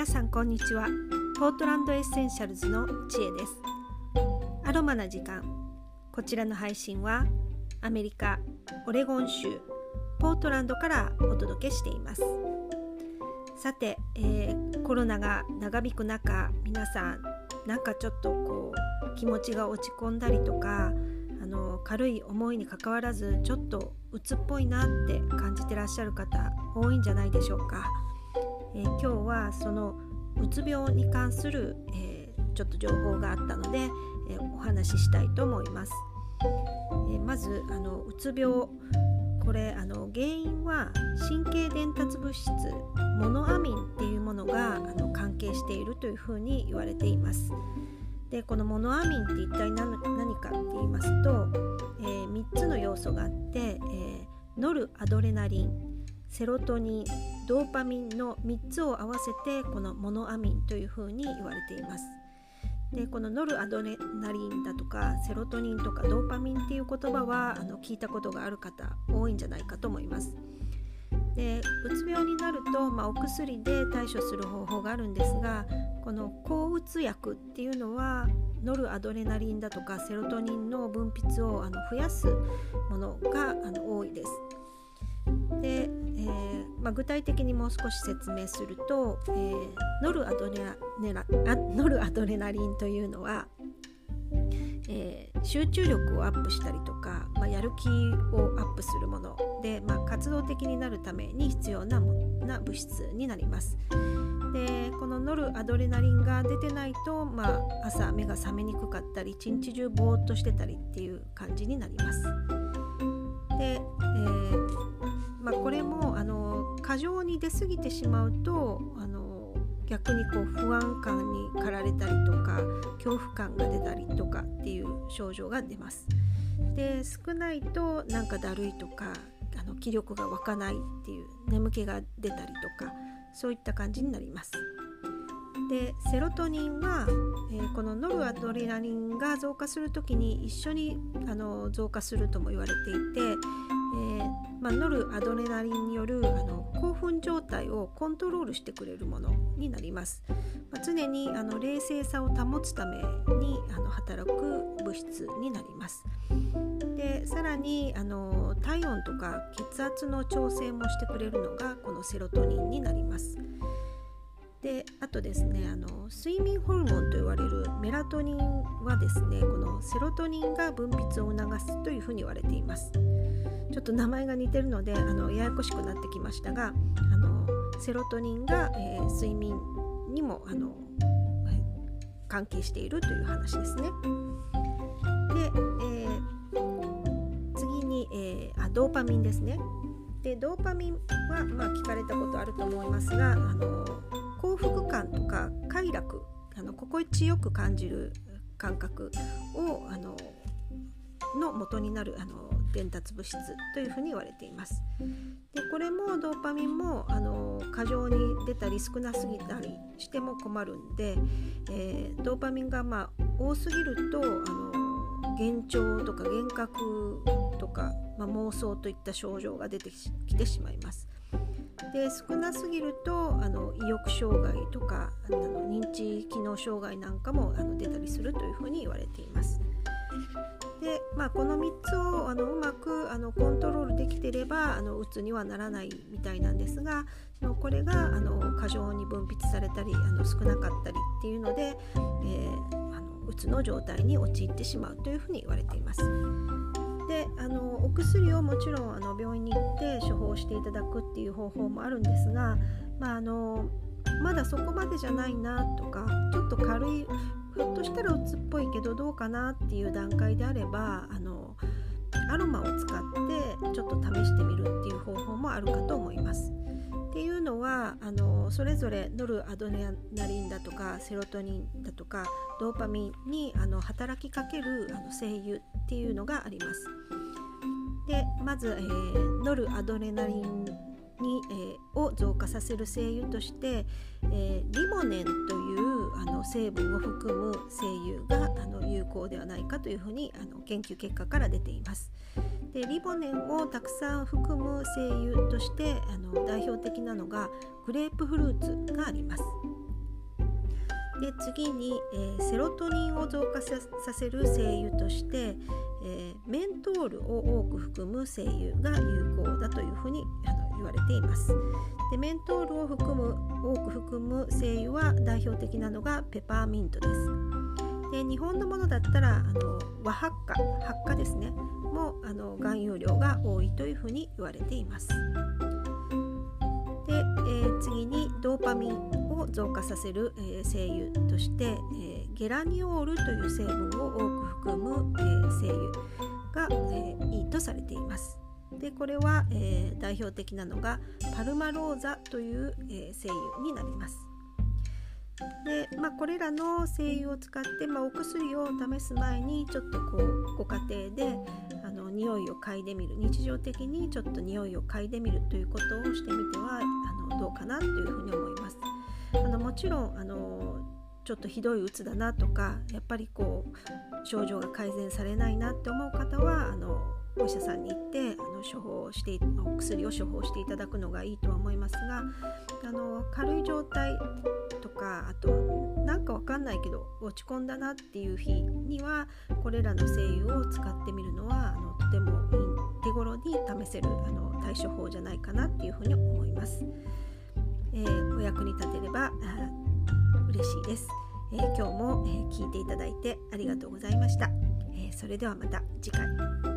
皆さんこんにちは。ポートランドエッセンシャルズの知恵です。アロマな時間。こちらの配信はアメリカオレゴン州ポートランドからお届けしています。さて、えー、コロナが長引く中皆さんなんかちょっとこう気持ちが落ち込んだりとかあの軽い思いにかかわらずちょっと鬱っぽいなって感じてらっしゃる方多いんじゃないでしょうか。えー、今日はそのうつ病に関する、えー、ちょっと情報があったので、えー、お話ししたいと思います。えまずあのうつ病これあの原因は神経伝達物質モノアミンっていうものがあの関係しているというふうに言われています。でこのモノアミンって一体何かって言いますと、えー、3つの要素があって、え、ノルアドレナリンセロトニンドーパミンの3つを合わせてこのモノアミンというふうに言われています。でこのノルアドレナリンだとかセロトニンとかドーパミンっていう言葉はあの聞いたことがある方多いんじゃないかと思います。でうつ病になると、まあ、お薬で対処する方法があるんですがこの抗うつ薬っていうのはノルアドレナリンだとかセロトニンの分泌をあの増やすものがあの多いです。で、えー、まあ、具体的にもう少し説明すると、えー、ノルアドレナノルアドレナリンというのは、えー、集中力をアップしたりとか、まあ、やる気をアップするもので、まあ、活動的になるために必要なな物質になります。でこのノルアドレナリンが出てないと、まあ、朝目が覚めにくかったり一日中ぼーっとしてたりっていう感じになります。で、えーまあ、これもあの過剰に出過ぎてしまうとあの逆にこう不安感に駆られたりとか恐怖感が出たりとかっていう症状が出ます。で少ないとなんかだるいとかあの気力が湧かないっていう眠気が出たりとかそういった感じになります。でセロトニンは、えー、このノルアドレナリンが増加する時に一緒にあの増加するとも言われていて、えー、まあ、ノルアドレナリンによるあの興奮状態をコントロールしてくれるものになります。まあ、常にあの冷静さを保つためにあの働く物質になります。でさらにあの体温とか血圧の調整もしてくれるのがこのセロトニンになります。であとですねあの睡眠ホルモンと言われるメラトニンはですねこのセロトニンが分泌を促すというふうに言われていますちょっと名前が似てるのであのややこしくなってきましたがあのセロトニンが、えー、睡眠にもあの関係しているという話ですね。で、えー、次に、えー、あドーパミンですね。でドーパミンは、まあ、聞かれたことあると思いますがあの幸福感とか快楽あの心地よく感じる感覚をあのの元になるあの伝達物質というふうに言われています。でこれもドーパミンもあの過剰に出たり少なすぎたりしても困るんで、えー、ドーパミンがまあ多すぎるとあの幻聴とか幻覚とか、まあ、妄想といった症状が出てきてしまいます。で少なすぎるとあの意欲障害とかあの認知機能障害なんかもあの出たりするというふうに言われています。でまあ、この3つをあのうまくあのコントロールできてればあのうつにはならないみたいなんですがこれがあの過剰に分泌されたりあの少なかったりっていうので、えー、あのうつの状態に陥ってしまうというふうに言われています。であのお薬をもちろんあの病院に行って処方していただくっていう方法もあるんですが、まあ、あのまだそこまでじゃないなとかちょっと軽いひょっとしたらうつっぽいけどどうかなっていう段階であればあのアロマを使ってちょっと試してみるっていう方法もあるかと思います。っていうのはあのそれぞれノルアドレナリンだとかセロトニンだとかドーパミンにあの働きかけるあの精油っていうのがあります。でまず、えー、ノルアドレナリンに、えー、を増加させる精油として、えー、リモネンというあの成分を含む精油があの有効ではないかというふうにあの研究結果から出ています。でリボネンをたくさん含む精油としてあの代表的なのがグレープフルーツがあります。で次に、えー、セロトニンを増加させる精油として、えー、メントールを多く含む精油が有効だというふうにあの言われています。でメントールを含む多く含む精油は代表的なのがペパーミントです。で日本のものだったらあの和発火発火ですねもあの含有量が多いというふうに言われています。で、えー、次にドーパミンを増加させる、えー、精油として、えー、ゲラニオールという成分を多く含む、えー、精油が、えー、いいとされています。でこれは、えー、代表的なのがパルマローザという、えー、精油になります。でまあ、これらの精油を使って、まあ、お薬を試す前にちょっとこうご家庭であの匂いを嗅いでみる日常的にちょっと匂いを嗅いでみるということをしてみてはあのどうかなというふうに思います。あのもちろんあのちょっとひどいうつだなとかやっぱりこう症状が改善されないなって思う方はあのお医者さんに行ってあの処方してお薬を処方していただくのがいいとは思いますがあの軽い状態とかあとなんかわかんないけど落ち込んだなっていう日にはこれらの精油を使ってみるのはあのとてもいい手頃に試せるあの対処法じゃないかなっていうふうに思います。えー、お役に立てれば嬉しいです。えー、今日も、え、聞いていただいてありがとうございました。えそれではまた次回。